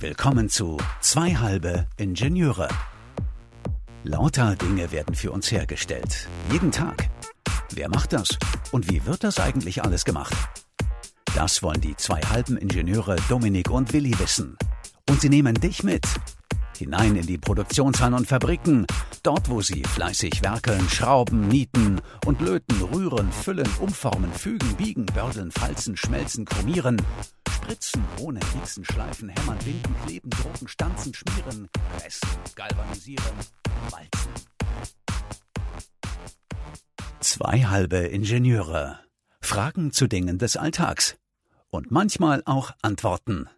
Willkommen zu Zwei halbe Ingenieure. Lauter Dinge werden für uns hergestellt. Jeden Tag. Wer macht das? Und wie wird das eigentlich alles gemacht? Das wollen die zwei halben Ingenieure Dominik und Willi wissen. Und sie nehmen dich mit. Hinein in die Produktionshallen und Fabriken. Dort, wo sie fleißig werkeln, schrauben, nieten und löten, rühren, füllen, umformen, fügen, biegen, bördeln, falzen, schmelzen, chromieren. Spritzen, Bohnen, Mixen, Schleifen, Hämmern, Binden, Kleben, Drucken, Stanzen, Schmieren, Pressen, Galvanisieren, Walzen. Zwei halbe Ingenieure. Fragen zu Dingen des Alltags. Und manchmal auch Antworten.